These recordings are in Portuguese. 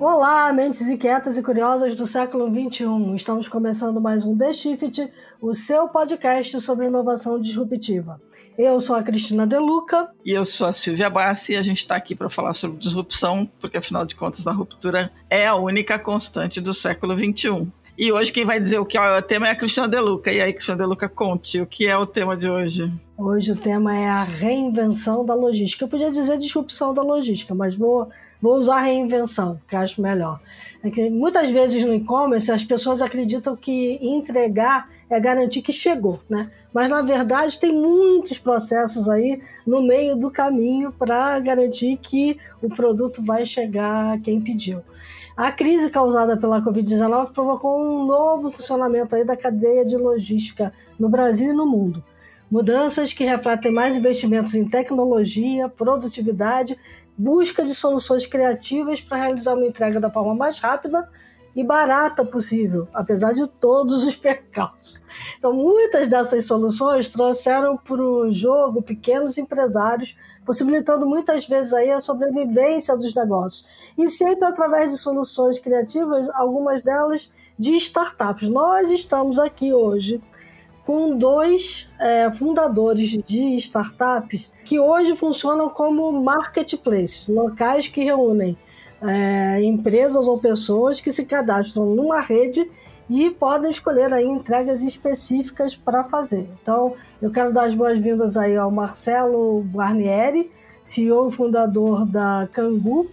Olá, mentes inquietas e curiosas do século XXI. Estamos começando mais um The Shift, o seu podcast sobre inovação disruptiva. Eu sou a Cristina Deluca. E eu sou a Silvia Bassi e a gente está aqui para falar sobre disrupção, porque afinal de contas a ruptura é a única constante do século XXI. E hoje quem vai dizer o que é o tema é a Cristina Deluca. E aí, Cristina Deluca, conte o que é o tema de hoje. Hoje o tema é a reinvenção da logística. Eu podia dizer disrupção da logística, mas vou Vou usar reinvenção, que acho melhor. É que muitas vezes no e-commerce as pessoas acreditam que entregar é garantir que chegou, né? Mas na verdade tem muitos processos aí no meio do caminho para garantir que o produto vai chegar a quem pediu. A crise causada pela Covid-19 provocou um novo funcionamento aí da cadeia de logística no Brasil e no mundo. Mudanças que refletem mais investimentos em tecnologia, produtividade busca de soluções criativas para realizar uma entrega da forma mais rápida e barata possível, apesar de todos os percalços. Então, muitas dessas soluções trouxeram para o jogo pequenos empresários, possibilitando muitas vezes aí a sobrevivência dos negócios. E sempre através de soluções criativas, algumas delas de startups. Nós estamos aqui hoje com dois é, fundadores de startups que hoje funcionam como marketplace, locais que reúnem é, empresas ou pessoas que se cadastram numa rede e podem escolher aí entregas específicas para fazer. Então, eu quero dar as boas-vindas aí ao Marcelo Guarnieri, CEO e fundador da Cangu,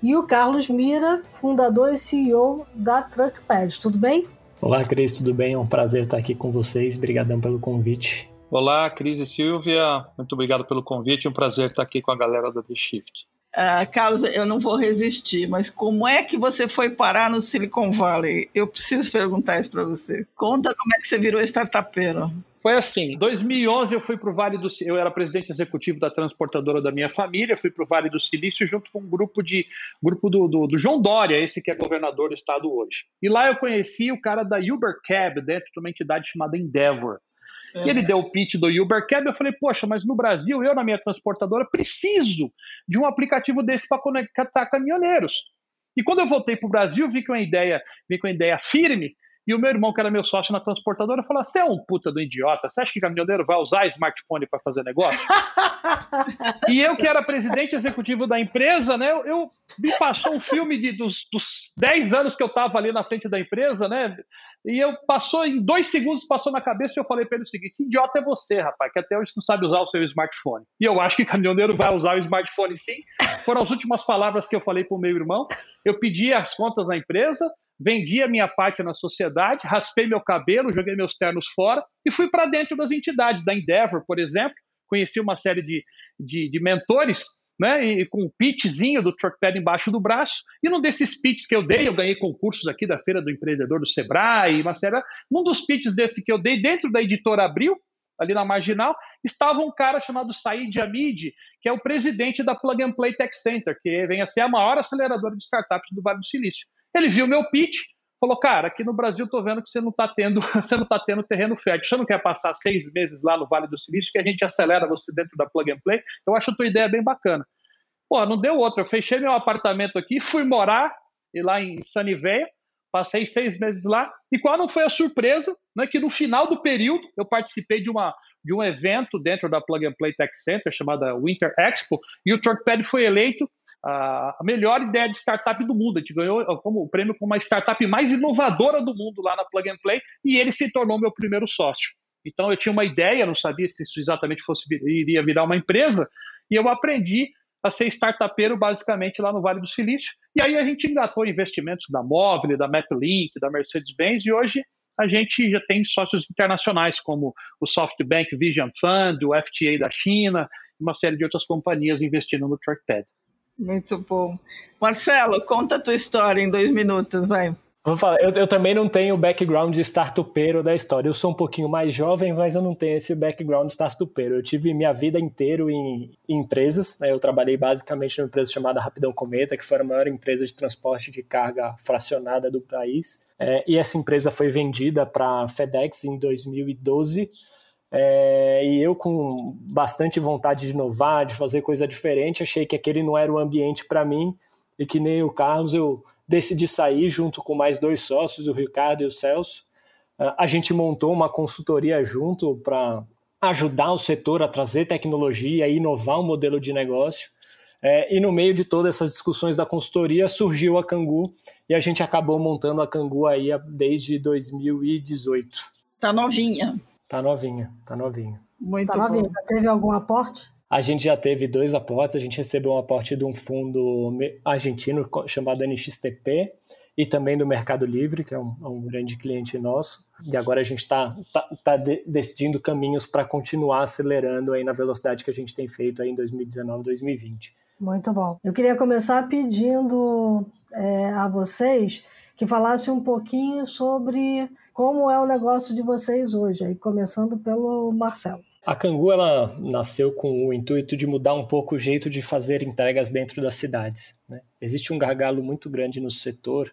e o Carlos Mira, fundador e CEO da Truckpad. Tudo bem? Olá, Cris, tudo bem? É um prazer estar aqui com vocês. Obrigadão pelo convite. Olá, Cris e Silvia. Muito obrigado pelo convite. É um prazer estar aqui com a galera da The Shift. Uh, Carlos, eu não vou resistir, mas como é que você foi parar no Silicon Valley? Eu preciso perguntar isso para você. Conta como é que você virou startupeiro. Foi assim, em 2011 eu fui para o Vale do eu era presidente executivo da transportadora da minha família, fui para o Vale do Silício junto com um grupo de grupo do, do, do, João Dória, esse que é governador do estado hoje. E lá eu conheci o cara da Uber Cab dentro de uma entidade chamada Endeavor. É. E ele deu o pitch do Uber Cab, eu falei, poxa, mas no Brasil, eu na minha transportadora preciso de um aplicativo desse para conectar caminhoneiros. E quando eu voltei para o Brasil, vi que uma ideia, vi com uma ideia firme, e o meu irmão, que era meu sócio na transportadora, falou: Você é um puta do idiota, você acha que caminhoneiro vai usar smartphone para fazer negócio? e eu, que era presidente executivo da empresa, né? Eu, me passou um filme de, dos, dos 10 anos que eu estava ali na frente da empresa, né? E eu passou em dois segundos, passou na cabeça e eu falei para ele o seguinte: que idiota é você, rapaz, que até hoje não sabe usar o seu smartphone. E eu acho que caminhoneiro vai usar o smartphone sim. Foram as últimas palavras que eu falei para o meu irmão. Eu pedi as contas da empresa, vendi a minha parte na sociedade, raspei meu cabelo, joguei meus ternos fora e fui para dentro das entidades, da Endeavor, por exemplo. Conheci uma série de, de, de mentores, né, e com um pitchzinho do Truckpad embaixo do braço. E num desses pitches que eu dei, eu ganhei concursos aqui da Feira do Empreendedor do Sebrae, uma série. Num dos pitches desse que eu dei, dentro da editora Abril, ali na Marginal, estava um cara chamado Said Hamid, que é o presidente da Plug and Play Tech Center, que vem a ser a maior aceleradora de startups do Vale do Silício. Ele viu meu pitch, falou, cara, aqui no Brasil tô vendo que você não está tendo, você não tá tendo terreno fértil. Você não quer passar seis meses lá no Vale do Silício que a gente acelera você dentro da Plug and Play? Eu acho a tua ideia bem bacana. Pô, não deu outra. Eu fechei meu apartamento aqui, fui morar e lá em Saniveia, passei seis meses lá. E qual não foi a surpresa? Né, que no final do período eu participei de uma de um evento dentro da Plug and Play Tech Center chamada Winter Expo e o Truckpad foi eleito a melhor ideia de startup do mundo. A gente ganhou como, o prêmio como a startup mais inovadora do mundo lá na Plug and Play e ele se tornou meu primeiro sócio. Então eu tinha uma ideia, não sabia se isso exatamente fosse iria virar uma empresa e eu aprendi a ser startupeiro basicamente lá no Vale do Silício. E aí a gente engatou investimentos da Móvel, da MapLink, da Mercedes-Benz e hoje a gente já tem sócios internacionais como o SoftBank Vision Fund, o FTA da China, uma série de outras companhias investindo no Trackpad. Muito bom. Marcelo, conta a tua história em dois minutos, vai. Vou falar, eu, eu, também não tenho o background de startupeiro da história. Eu sou um pouquinho mais jovem, mas eu não tenho esse background de startupeiro. Eu tive minha vida inteira em, em empresas. Né? Eu trabalhei basicamente numa empresa chamada Rapidão Cometa, que foi a maior empresa de transporte de carga fracionada do país. É, e essa empresa foi vendida para a FedEx em 2012. É, e eu, com bastante vontade de inovar, de fazer coisa diferente, achei que aquele não era o ambiente para mim e que nem o Carlos, eu decidi sair junto com mais dois sócios, o Ricardo e o Celso. Uh, a gente montou uma consultoria junto para ajudar o setor a trazer tecnologia e inovar um modelo de negócio. É, e no meio de todas essas discussões da consultoria surgiu a Cangu e a gente acabou montando a Cangu aí desde 2018. Tá novinha. Tá novinha, tá novinha. Muito tá novinha. Já teve algum aporte? A gente já teve dois aportes. A gente recebeu um aporte de um fundo argentino chamado NXTP e também do Mercado Livre, que é um, é um grande cliente nosso. E agora a gente está tá, tá de, decidindo caminhos para continuar acelerando aí na velocidade que a gente tem feito aí em 2019, 2020. Muito bom. Eu queria começar pedindo é, a vocês que falassem um pouquinho sobre como é o negócio de vocês hoje, aí começando pelo Marcelo. A Cangu ela nasceu com o intuito de mudar um pouco o jeito de fazer entregas dentro das cidades. Né? Existe um gargalo muito grande no setor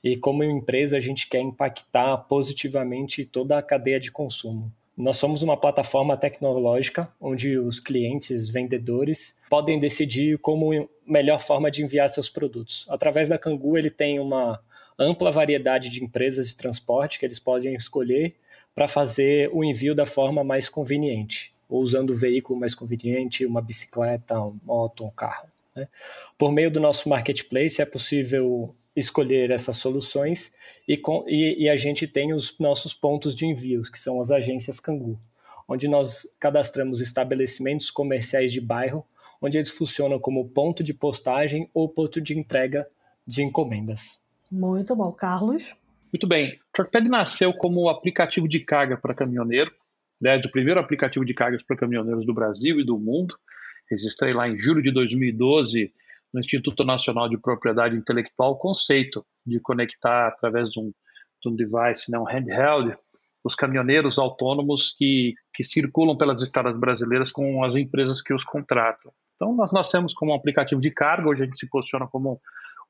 e como empresa a gente quer impactar positivamente toda a cadeia de consumo. Nós somos uma plataforma tecnológica onde os clientes, vendedores, podem decidir como melhor forma de enviar seus produtos. Através da Cangu, ele tem uma ampla variedade de empresas de transporte que eles podem escolher para fazer o envio da forma mais conveniente, ou usando o veículo mais conveniente, uma bicicleta, uma moto, um carro. Né? Por meio do nosso marketplace é possível escolher essas soluções e, com, e, e, a gente tem os nossos pontos de envios, que são as agências Cangu, onde nós cadastramos estabelecimentos comerciais de bairro, onde eles funcionam como ponto de postagem ou ponto de entrega de encomendas. Muito bom. Carlos? Muito bem. Truckpad nasceu como aplicativo de carga para caminhoneiro, né, o primeiro aplicativo de cargas para caminhoneiros do Brasil e do mundo. Registrei lá em julho de 2012 no Instituto Nacional de Propriedade Intelectual o conceito de conectar através de um, de um device, né, um handheld, os caminhoneiros autônomos que, que circulam pelas estradas brasileiras com as empresas que os contratam. Então, nós nascemos como um aplicativo de carga, hoje a gente se posiciona como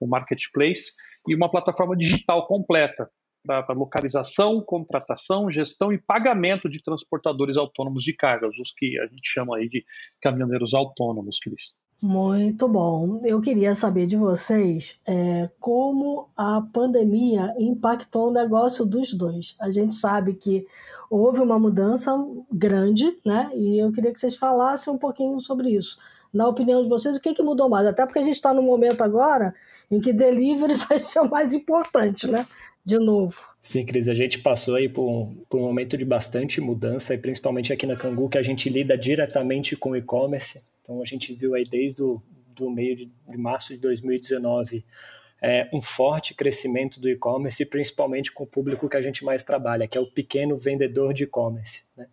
um marketplace e uma plataforma digital completa para localização, contratação, gestão e pagamento de transportadores autônomos de cargas, os que a gente chama aí de caminhoneiros autônomos, Cris. Muito bom. Eu queria saber de vocês é, como a pandemia impactou o negócio dos dois. A gente sabe que houve uma mudança grande, né? E eu queria que vocês falassem um pouquinho sobre isso. Na opinião de vocês, o que, que mudou mais? Até porque a gente está no momento agora em que delivery vai ser o mais importante, né? De novo. Sim, Cris, a gente passou aí por um, por um momento de bastante mudança, e principalmente aqui na Cangu, que a gente lida diretamente com e-commerce. Então a gente viu aí desde o do meio de, de março de 2019 é, um forte crescimento do e-commerce, principalmente com o público que a gente mais trabalha, que é o pequeno vendedor de e-commerce. Né?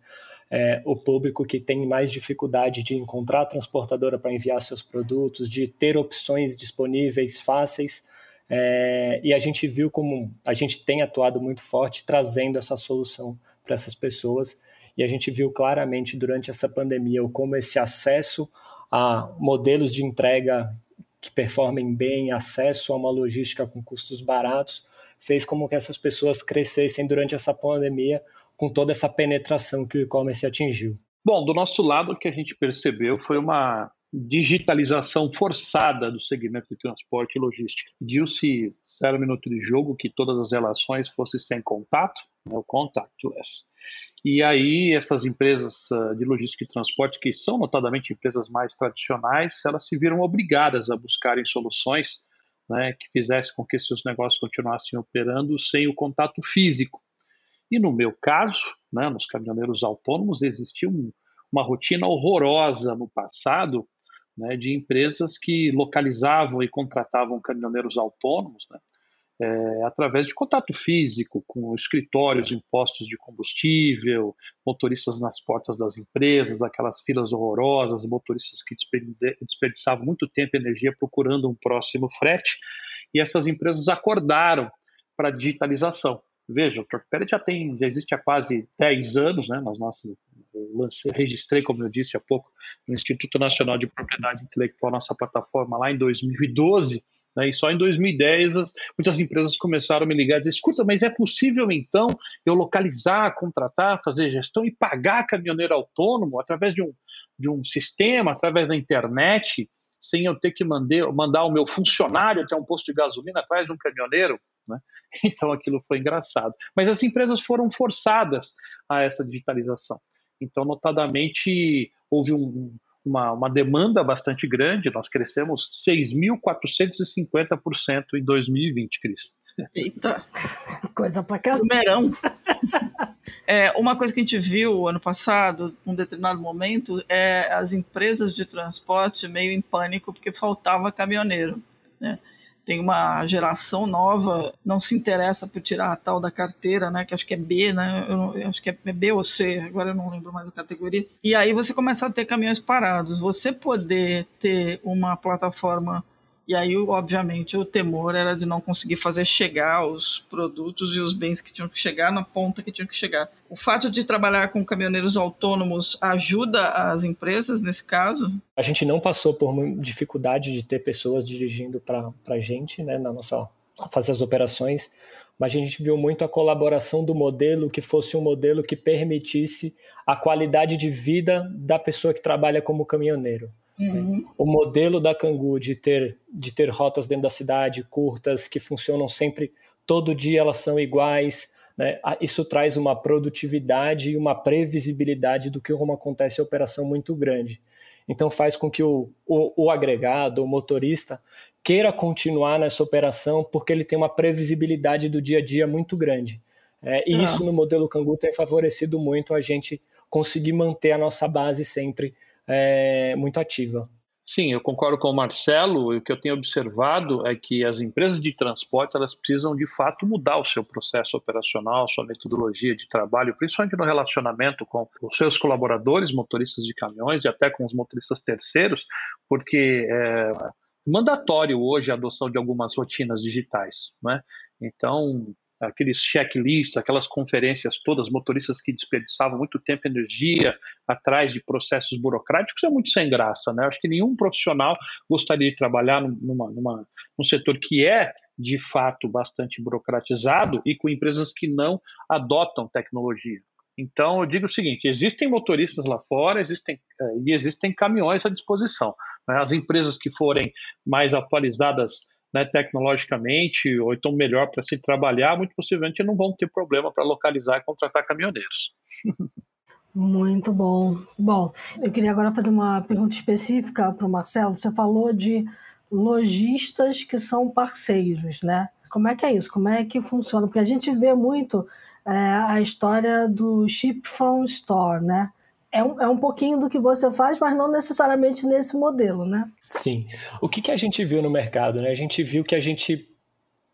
É, o público que tem mais dificuldade de encontrar transportadora para enviar seus produtos, de ter opções disponíveis fáceis. É, e a gente viu como a gente tem atuado muito forte trazendo essa solução para essas pessoas e a gente viu claramente durante essa pandemia como esse acesso a modelos de entrega que performem bem, acesso a uma logística com custos baratos, fez como que essas pessoas crescessem durante essa pandemia com toda essa penetração que o e-commerce atingiu. Bom, do nosso lado, o que a gente percebeu foi uma digitalização forçada do segmento de transporte e logística. Pediu-se zero minuto de jogo que todas as relações fossem sem contato, né, o contactless. E aí essas empresas ah, de logística e transporte, que são notadamente empresas mais tradicionais, elas se viram obrigadas a buscarem soluções né, que fizessem com que seus negócios continuassem operando sem o contato físico. E no meu caso, né, nos caminhoneiros autônomos, existia um, uma rotina horrorosa no passado né, de empresas que localizavam e contratavam caminhoneiros autônomos, né, é, através de contato físico com escritórios impostos de combustível, motoristas nas portas das empresas, aquelas filas horrorosas, motoristas que desperdiçavam muito tempo e energia procurando um próximo frete, e essas empresas acordaram para a digitalização. Veja, o Trackpad já tem, já existe há quase 10 anos, né? Nossa, eu lancei, registrei, como eu disse há pouco, no Instituto Nacional de Propriedade Intelectual, nossa plataforma lá em 2012, né? E só em 2010 as, muitas empresas começaram a me ligar e dizer: escuta, mas é possível então eu localizar, contratar, fazer gestão e pagar caminhoneiro autônomo através de um, de um sistema, através da internet? sem eu ter que mandar, mandar o meu funcionário até um posto de gasolina atrás de um caminhoneiro. Né? Então aquilo foi engraçado. Mas as empresas foram forçadas a essa digitalização. Então, notadamente, houve um, uma, uma, demanda bastante grande, nós crescemos 6.450% em 2020, Cris. Eita! Coisa pra cá. Numerão. É, uma coisa que a gente viu ano passado, num determinado momento, é as empresas de transporte meio em pânico porque faltava caminhoneiro. Né? Tem uma geração nova, não se interessa por tirar a tal da carteira, né? Que acho que é B, né? Eu, eu acho que é B ou C, agora eu não lembro mais a categoria. E aí você começa a ter caminhões parados. Você poder ter uma plataforma e aí, obviamente, o temor era de não conseguir fazer chegar os produtos e os bens que tinham que chegar na ponta que tinham que chegar. O fato de trabalhar com caminhoneiros autônomos ajuda as empresas nesse caso? A gente não passou por dificuldade de ter pessoas dirigindo para a gente, né, na nossa fazer as operações, mas a gente viu muito a colaboração do modelo que fosse um modelo que permitisse a qualidade de vida da pessoa que trabalha como caminhoneiro. Uhum. O modelo da Cangu de ter, de ter rotas dentro da cidade, curtas, que funcionam sempre, todo dia elas são iguais, né? isso traz uma produtividade e uma previsibilidade do que como acontece a operação muito grande. Então faz com que o, o, o agregado, o motorista, queira continuar nessa operação porque ele tem uma previsibilidade do dia a dia muito grande. É, e ah. isso no modelo Cangu tem favorecido muito a gente conseguir manter a nossa base sempre é, muito ativa. Sim, eu concordo com o Marcelo. O que eu tenho observado é que as empresas de transporte elas precisam de fato mudar o seu processo operacional, sua metodologia de trabalho, principalmente no relacionamento com os seus colaboradores, motoristas de caminhões e até com os motoristas terceiros, porque é mandatório hoje a adoção de algumas rotinas digitais, né? Então aqueles checklists, aquelas conferências todas, motoristas que desperdiçavam muito tempo e energia atrás de processos burocráticos, é muito sem graça, né? Acho que nenhum profissional gostaria de trabalhar numa, numa, num setor que é de fato bastante burocratizado e com empresas que não adotam tecnologia. Então, eu digo o seguinte: existem motoristas lá fora, existem eh, e existem caminhões à disposição. Né? As empresas que forem mais atualizadas né, tecnologicamente, ou então melhor para se trabalhar, muito possivelmente não vão ter problema para localizar e contratar caminhoneiros. Muito bom. Bom, eu queria agora fazer uma pergunta específica para o Marcelo. Você falou de lojistas que são parceiros, né? Como é que é isso? Como é que funciona? Porque a gente vê muito é, a história do Ship from Store, né? É um, é um pouquinho do que você faz, mas não necessariamente nesse modelo, né? Sim. O que, que a gente viu no mercado? Né? A gente viu que a gente,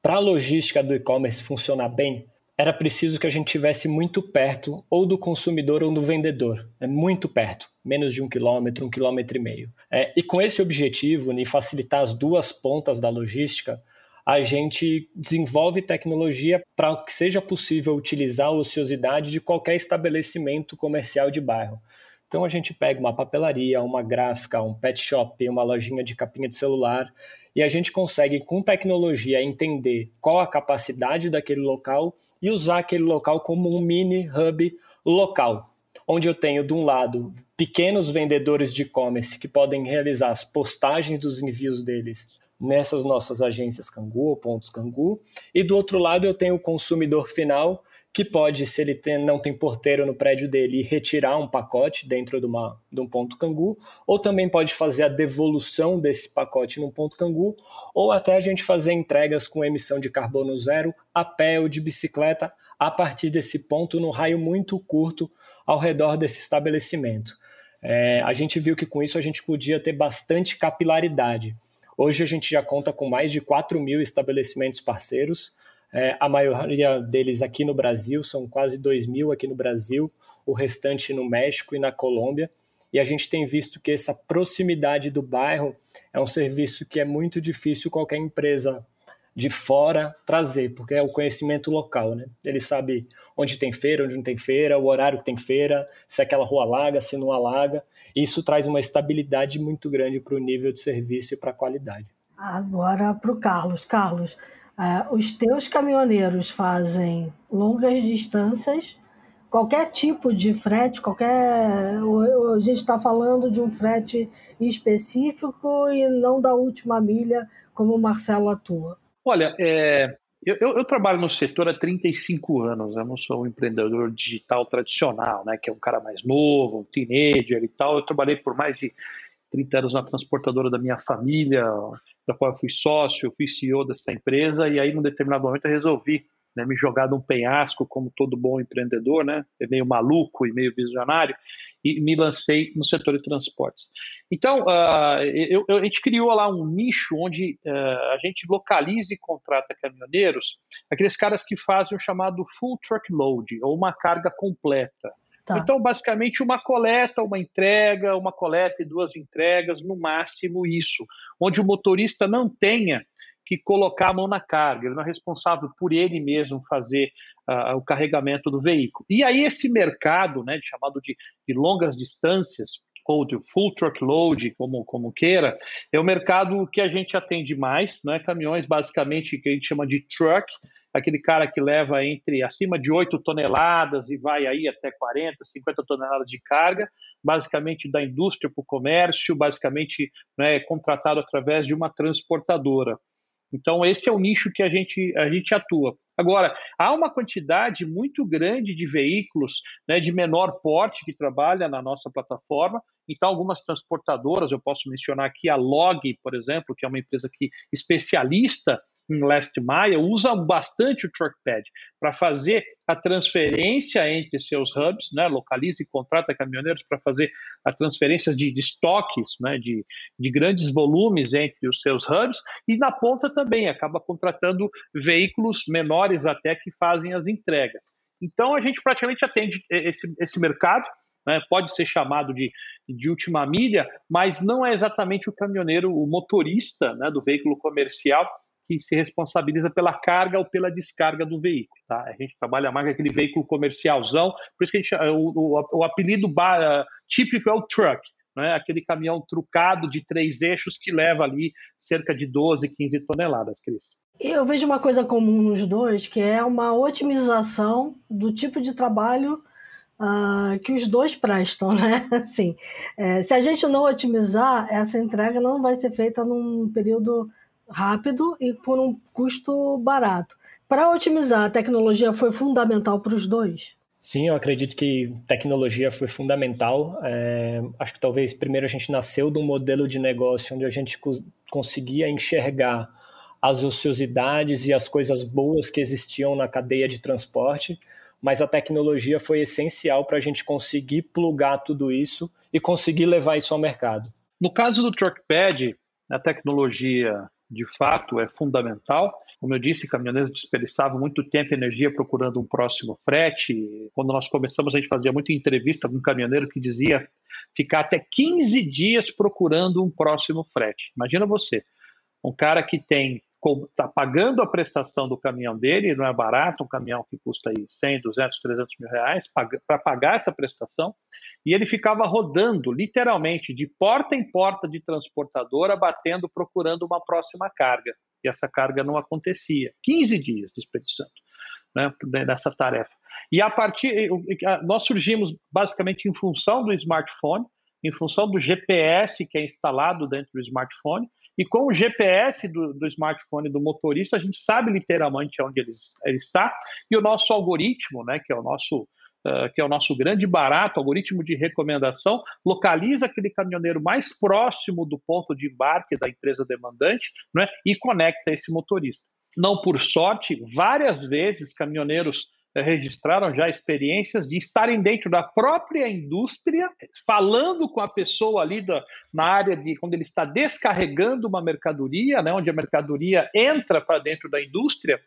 para a logística do e-commerce funcionar bem, era preciso que a gente tivesse muito perto ou do consumidor ou do vendedor, é muito perto, menos de um quilômetro, um quilômetro e meio. É, e com esse objetivo, em facilitar as duas pontas da logística, a gente desenvolve tecnologia para que seja possível utilizar a ociosidade de qualquer estabelecimento comercial de bairro. Então a gente pega uma papelaria, uma gráfica, um pet shop, uma lojinha de capinha de celular e a gente consegue com tecnologia entender qual a capacidade daquele local e usar aquele local como um mini hub local, onde eu tenho de um lado pequenos vendedores de e-commerce que podem realizar as postagens dos envios deles nessas nossas agências Cangu, pontos Cangu, e do outro lado eu tenho o consumidor final que pode, se ele tem, não tem porteiro no prédio dele, retirar um pacote dentro de, uma, de um ponto Cangu, ou também pode fazer a devolução desse pacote num ponto Cangu, ou até a gente fazer entregas com emissão de carbono zero a pé ou de bicicleta a partir desse ponto, num raio muito curto ao redor desse estabelecimento. É, a gente viu que com isso a gente podia ter bastante capilaridade. Hoje a gente já conta com mais de 4 mil estabelecimentos parceiros, é, a maioria deles aqui no Brasil, são quase 2 mil aqui no Brasil, o restante no México e na Colômbia. E a gente tem visto que essa proximidade do bairro é um serviço que é muito difícil qualquer empresa de fora trazer, porque é o conhecimento local, né? Ele sabe onde tem feira, onde não tem feira, o horário que tem feira, se aquela rua alaga, se não alaga. Isso traz uma estabilidade muito grande para o nível de serviço e para a qualidade. Agora para o Carlos. Carlos, uh, os teus caminhoneiros fazem longas distâncias qualquer tipo de frete, qualquer. A gente está falando de um frete específico e não da última milha, como o Marcelo atua. Olha, é, eu, eu, trabalho no setor há 35 anos, eu não sou um empreendedor digital tradicional, né, que é um cara mais novo, um teenager e tal. Eu trabalhei por mais de 30 anos na transportadora da minha família, da qual eu fui sócio, eu fui CEO dessa empresa, e aí, num determinado momento, eu resolvi né, me jogar num penhasco, como todo bom empreendedor, né, é meio maluco e meio visionário, e me lancei no setor de transportes. Então, uh, eu, eu, a gente criou lá um nicho onde uh, a gente localiza e contrata caminhoneiros, aqueles caras que fazem o chamado full truckload, ou uma carga completa. Tá. Então, basicamente, uma coleta, uma entrega, uma coleta e duas entregas, no máximo isso, onde o motorista não tenha que colocar a mão na carga, ele não é responsável por ele mesmo fazer uh, o carregamento do veículo. E aí esse mercado, né, chamado de, de longas distâncias, ou de full truckload, como, como queira, é o mercado que a gente atende mais, né, caminhões basicamente que a gente chama de truck, aquele cara que leva entre acima de 8 toneladas e vai aí até 40, 50 toneladas de carga, basicamente da indústria para o comércio, basicamente né, contratado através de uma transportadora. Então, esse é o nicho que a gente, a gente atua. Agora, há uma quantidade muito grande de veículos né, de menor porte que trabalha na nossa plataforma. Então, algumas transportadoras, eu posso mencionar aqui a Log, por exemplo, que é uma empresa que especialista em Last Mile usam bastante o Truckpad para fazer a transferência entre seus hubs, né? localiza e contrata caminhoneiros para fazer as transferências de, de estoques, né? de, de grandes volumes entre os seus hubs, e na ponta também acaba contratando veículos menores até que fazem as entregas. Então a gente praticamente atende esse, esse mercado, né, pode ser chamado de, de última milha, mas não é exatamente o caminhoneiro, o motorista né, do veículo comercial que se responsabiliza pela carga ou pela descarga do veículo. Tá? A gente trabalha mais com aquele veículo comercialzão, por isso que gente, o, o, o apelido típico é o truck, né? aquele caminhão trucado de três eixos que leva ali cerca de 12, 15 toneladas, Cris. Eu vejo uma coisa comum nos dois, que é uma otimização do tipo de trabalho uh, que os dois prestam, né? Assim, é, se a gente não otimizar, essa entrega não vai ser feita num período rápido e por um custo barato. Para otimizar, a tecnologia foi fundamental para os dois? Sim, eu acredito que tecnologia foi fundamental. É, acho que talvez primeiro a gente nasceu de um modelo de negócio onde a gente conseguia enxergar as ociosidades e as coisas boas que existiam na cadeia de transporte, mas a tecnologia foi essencial para a gente conseguir plugar tudo isso e conseguir levar isso ao mercado. No caso do Truckpad, a tecnologia de fato é fundamental. Como eu disse, caminhoneiros desperdiçavam muito tempo e energia procurando um próximo frete. Quando nós começamos, a gente fazia muita entrevista com um caminhoneiro que dizia ficar até 15 dias procurando um próximo frete. Imagina você, um cara que tem está pagando a prestação do caminhão dele, não é barato, um caminhão que custa aí 100, 200, 300 mil reais para pagar essa prestação, e ele ficava rodando, literalmente, de porta em porta de transportadora, batendo, procurando uma próxima carga, e essa carga não acontecia. 15 dias desperdiçando né, nessa tarefa. E a partir, nós surgimos basicamente em função do smartphone, em função do GPS que é instalado dentro do smartphone, e com o GPS do, do smartphone do motorista, a gente sabe literalmente onde ele, ele está, e o nosso algoritmo, né, que é o nosso Uh, que é o nosso grande barato, algoritmo de recomendação, localiza aquele caminhoneiro mais próximo do ponto de embarque da empresa demandante né, e conecta esse motorista. Não por sorte, várias vezes caminhoneiros registraram já experiências de estarem dentro da própria indústria, falando com a pessoa ali da, na área de quando ele está descarregando uma mercadoria, né, onde a mercadoria entra para dentro da indústria,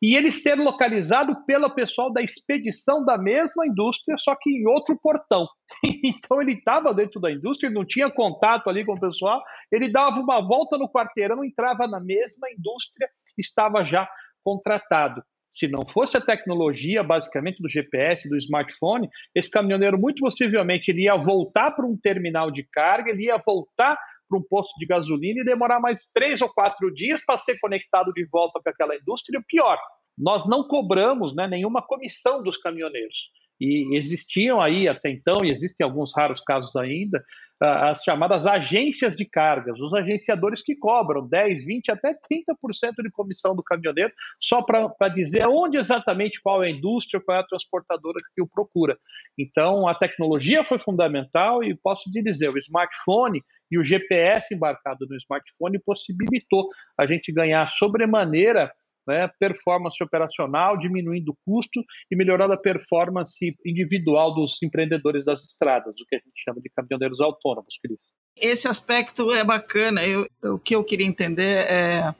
e ele ser localizado pelo pessoal da expedição da mesma indústria, só que em outro portão. Então ele estava dentro da indústria, não tinha contato ali com o pessoal, ele dava uma volta no quarteirão, entrava na mesma indústria, estava já contratado se não fosse a tecnologia, basicamente, do GPS, do smartphone, esse caminhoneiro, muito possivelmente, ele ia voltar para um terminal de carga, ele ia voltar para um posto de gasolina e demorar mais três ou quatro dias para ser conectado de volta com aquela indústria. E pior, nós não cobramos né, nenhuma comissão dos caminhoneiros. E existiam aí até então, e existem alguns raros casos ainda, as chamadas agências de cargas, os agenciadores que cobram 10, 20, até 30% de comissão do caminhoneiro, só para dizer onde exatamente qual é a indústria, qual é a transportadora que o procura. Então, a tecnologia foi fundamental e posso te dizer, o smartphone e o GPS embarcado no smartphone possibilitou a gente ganhar sobremaneira né, performance operacional, diminuindo o custo e melhorando a performance individual dos empreendedores das estradas, o que a gente chama de caminhoneiros autônomos, Cris. Esse aspecto é bacana. Eu, o que eu queria entender é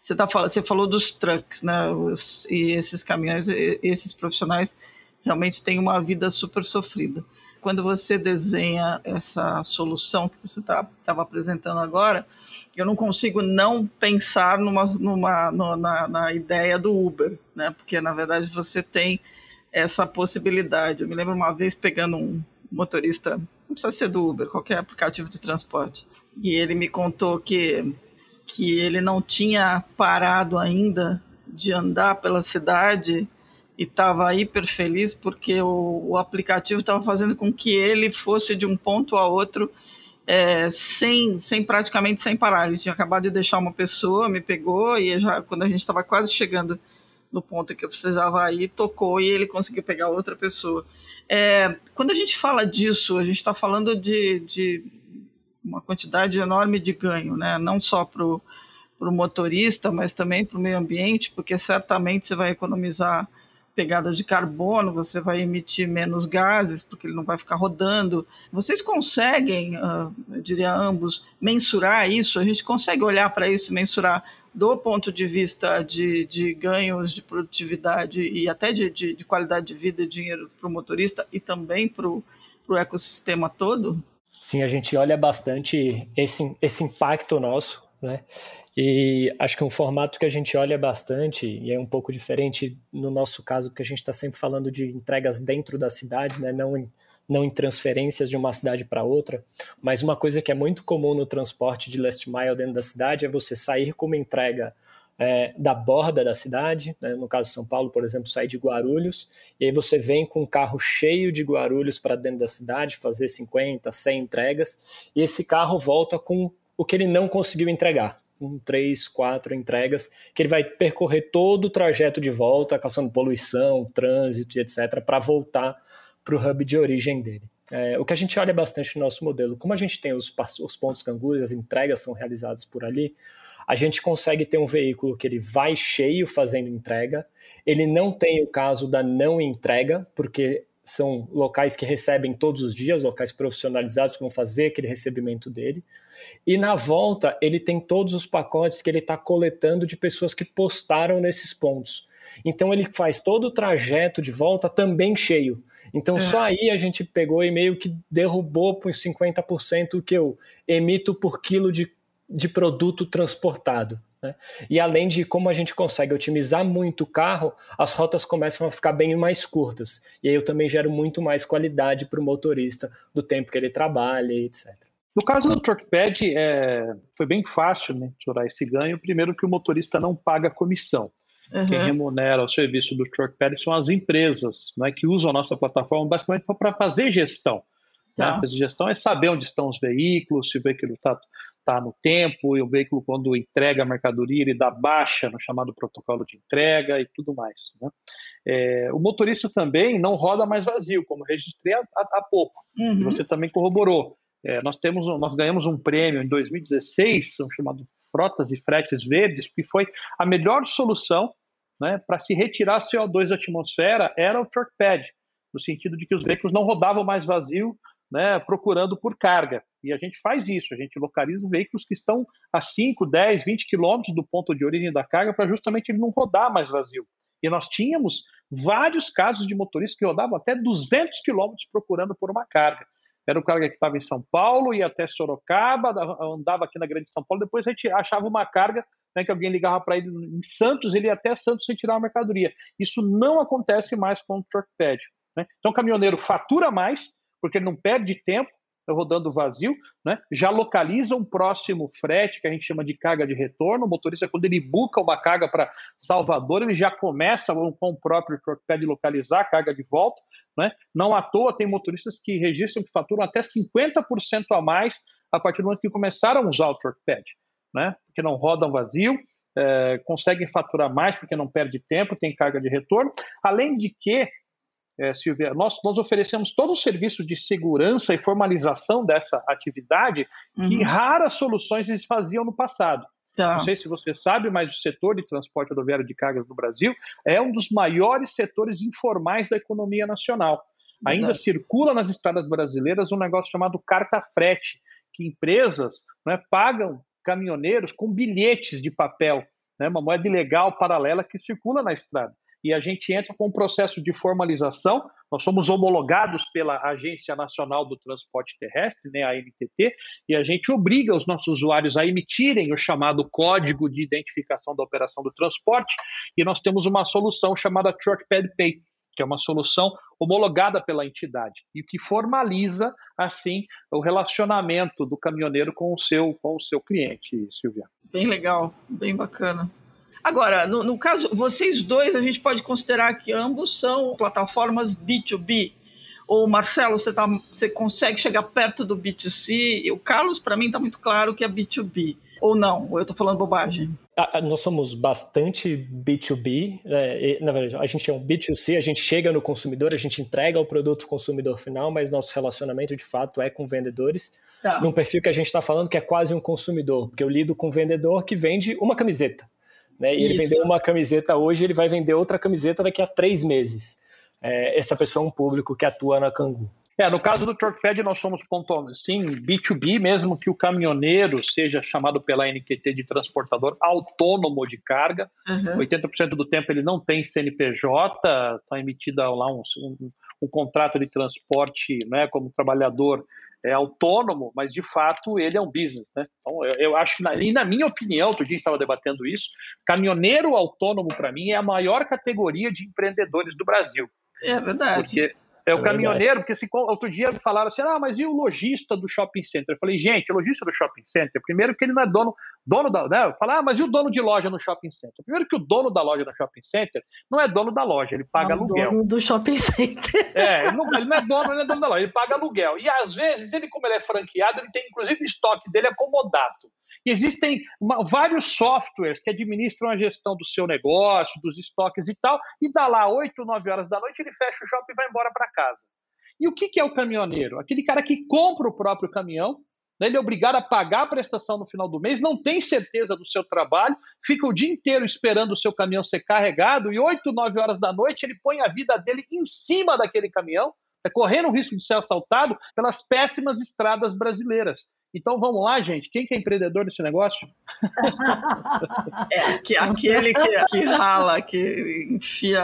você, tá, você falou dos trucks, né? Os, e esses caminhões, esses profissionais realmente têm uma vida super sofrida. Quando você desenha essa solução que você estava tá, apresentando agora, eu não consigo não pensar numa, numa, na, na ideia do Uber, né? Porque na verdade você tem essa possibilidade. Eu me lembro uma vez pegando um motorista, não precisa ser do Uber, qualquer aplicativo de transporte, e ele me contou que que ele não tinha parado ainda de andar pela cidade e estava hiper feliz porque o, o aplicativo estava fazendo com que ele fosse de um ponto a outro é, sem, sem praticamente sem parar. Ele tinha acabado de deixar uma pessoa, me pegou e já quando a gente estava quase chegando no ponto que eu precisava ir, tocou e ele conseguiu pegar outra pessoa. É, quando a gente fala disso, a gente está falando de, de, uma quantidade enorme de ganho, né? não só para o motorista, mas também para o meio ambiente, porque certamente você vai economizar pegada de carbono, você vai emitir menos gases, porque ele não vai ficar rodando. Vocês conseguem, uh, eu diria ambos, mensurar isso? A gente consegue olhar para isso, mensurar do ponto de vista de, de ganhos de produtividade e até de, de, de qualidade de vida e dinheiro para o motorista e também para o ecossistema todo? Sim, a gente olha bastante esse, esse impacto nosso, né? E acho que um formato que a gente olha bastante, e é um pouco diferente no nosso caso, porque a gente está sempre falando de entregas dentro das cidades, né? não, em, não em transferências de uma cidade para outra, mas uma coisa que é muito comum no transporte de last mile dentro da cidade é você sair com uma entrega é, da borda da cidade, né? no caso São Paulo, por exemplo, sair de Guarulhos, e aí você vem com um carro cheio de Guarulhos para dentro da cidade, fazer 50, 100 entregas, e esse carro volta com o que ele não conseguiu entregar com três, quatro entregas, que ele vai percorrer todo o trajeto de volta, caçando poluição, trânsito e etc., para voltar para o hub de origem dele. É, o que a gente olha bastante no nosso modelo, como a gente tem os, os pontos canguru, as entregas são realizadas por ali, a gente consegue ter um veículo que ele vai cheio fazendo entrega, ele não tem o caso da não entrega, porque são locais que recebem todos os dias, locais profissionalizados que vão fazer aquele recebimento dele. E na volta, ele tem todos os pacotes que ele está coletando de pessoas que postaram nesses pontos. Então ele faz todo o trajeto de volta também cheio. Então é. só aí a gente pegou e meio que derrubou por 50% o que eu emito por quilo de, de produto transportado. Né? E além de como a gente consegue otimizar muito o carro, as rotas começam a ficar bem mais curtas. E aí eu também gero muito mais qualidade para o motorista do tempo que ele trabalha, etc. No caso do Truckpad, é, foi bem fácil mensurar esse ganho. Primeiro que o motorista não paga comissão. Uhum. Quem remunera o serviço do Truckpad são as empresas né, que usam a nossa plataforma basicamente para fazer gestão. Né? Tá. Né? Fazer gestão é saber onde estão os veículos, se o veículo está tá no tempo, e o veículo, quando entrega a mercadoria, ele dá baixa no chamado protocolo de entrega e tudo mais. Né? É, o motorista também não roda mais vazio, como registrei há, há pouco. Uhum. Você também corroborou. É, nós temos, nós ganhamos um prêmio em 2016, chamado Frotas e Fretes Verdes, que foi a melhor solução né, para se retirar CO2 da atmosfera era o truckpad, no sentido de que os veículos não rodavam mais vazio, né, procurando por carga. E a gente faz isso, a gente localiza veículos que estão a 5, 10, 20 quilômetros do ponto de origem da carga para justamente ele não rodar mais vazio. E nós tínhamos vários casos de motoristas que rodavam até 200 quilômetros procurando por uma carga. Era o cara que estava em São Paulo, ia até Sorocaba, andava aqui na Grande São Paulo, depois a gente achava uma carga né, que alguém ligava para ele em Santos, ele ia até Santos retirar a mercadoria. Isso não acontece mais com o Truckpad. Né? Então o caminhoneiro fatura mais, porque ele não perde tempo, rodando vazio, né? já localiza um próximo frete, que a gente chama de carga de retorno. O motorista, quando ele buca uma carga para Salvador, ele já começa com o próprio TruckPad localizar a carga de volta. Né? Não à toa, tem motoristas que registram que faturam até 50% a mais a partir do momento que começaram a usar o TruckPad, né? porque não rodam vazio, é, conseguem faturar mais porque não perde tempo, tem carga de retorno. Além de que é, Silvia, nós, nós oferecemos todo o serviço de segurança e formalização dessa atividade uhum. que raras soluções eles faziam no passado. Tá. Não sei se você sabe, mas o setor de transporte rodoviário de cargas no Brasil é um dos maiores setores informais da economia nacional. Verdade. Ainda circula nas estradas brasileiras um negócio chamado carta-frete, que empresas né, pagam caminhoneiros com bilhetes de papel, né, uma moeda ilegal paralela que circula na estrada e a gente entra com um processo de formalização. Nós somos homologados pela Agência Nacional do Transporte Terrestre, né, a ANTT, e a gente obriga os nossos usuários a emitirem o chamado Código de Identificação da Operação do Transporte, e nós temos uma solução chamada TruckPad Pay, que é uma solução homologada pela entidade e que formaliza assim o relacionamento do caminhoneiro com o seu com o seu cliente, Silvia. Bem legal, bem bacana. Agora, no, no, caso, vocês dois, a gente pode considerar que ambos são plataformas B2B. Ou, Marcelo, você, tá, você consegue chegar perto do B2C? E o Carlos, para mim, está muito claro que é B2B. Ou não? Ou eu estou falando bobagem? nós somos bastante B2B. Né? na verdade, a gente é um B2C, a gente chega no consumidor, a gente entrega o produto ao consumidor final, mas nosso relacionamento, de fato, é com vendedores. Tá. Num perfil que a gente está falando que é quase um consumidor, porque eu lido com um vendedor que vende uma camiseta. Né? E ele vendeu uma camiseta hoje, ele vai vender outra camiseta daqui a três meses. É, essa pessoa é um público que atua na Cangu. É, no caso do TruckPad, nós somos sim B2B, mesmo que o caminhoneiro seja chamado pela NQT de transportador autônomo de carga. Uhum. 80% do tempo ele não tem CNPJ, são emitida lá um, um, um contrato de transporte né, como trabalhador é autônomo, mas de fato ele é um business, né? Então eu, eu acho que, na, e na minha opinião, outro dia a gente estava debatendo isso, caminhoneiro autônomo para mim é a maior categoria de empreendedores do Brasil. É verdade. Porque é o é caminhoneiro, porque se, outro dia falaram assim, ah, mas e o lojista do shopping center? Eu falei, gente, o lojista do shopping center, primeiro que ele não é dono, dono da, né? Falar, ah, mas e o dono de loja no shopping center? Primeiro que o dono da loja no shopping center não é dono da loja, ele paga é aluguel. dono do shopping center. É, ele não, ele não é dono, ele é dono da loja, ele paga aluguel. E às vezes, ele como ele é franqueado, ele tem inclusive o estoque dele acomodado. Existem uma, vários softwares que administram a gestão do seu negócio, dos estoques e tal, e dá lá 8, 9 horas da noite, ele fecha o shopping e vai embora para casa. E o que, que é o caminhoneiro? Aquele cara que compra o próprio caminhão, né, ele é obrigado a pagar a prestação no final do mês, não tem certeza do seu trabalho, fica o dia inteiro esperando o seu caminhão ser carregado e 8, 9 horas da noite ele põe a vida dele em cima daquele caminhão, é correndo o risco de ser assaltado pelas péssimas estradas brasileiras. Então vamos lá, gente. Quem que é empreendedor desse negócio? É que, aquele que, que rala, que enfia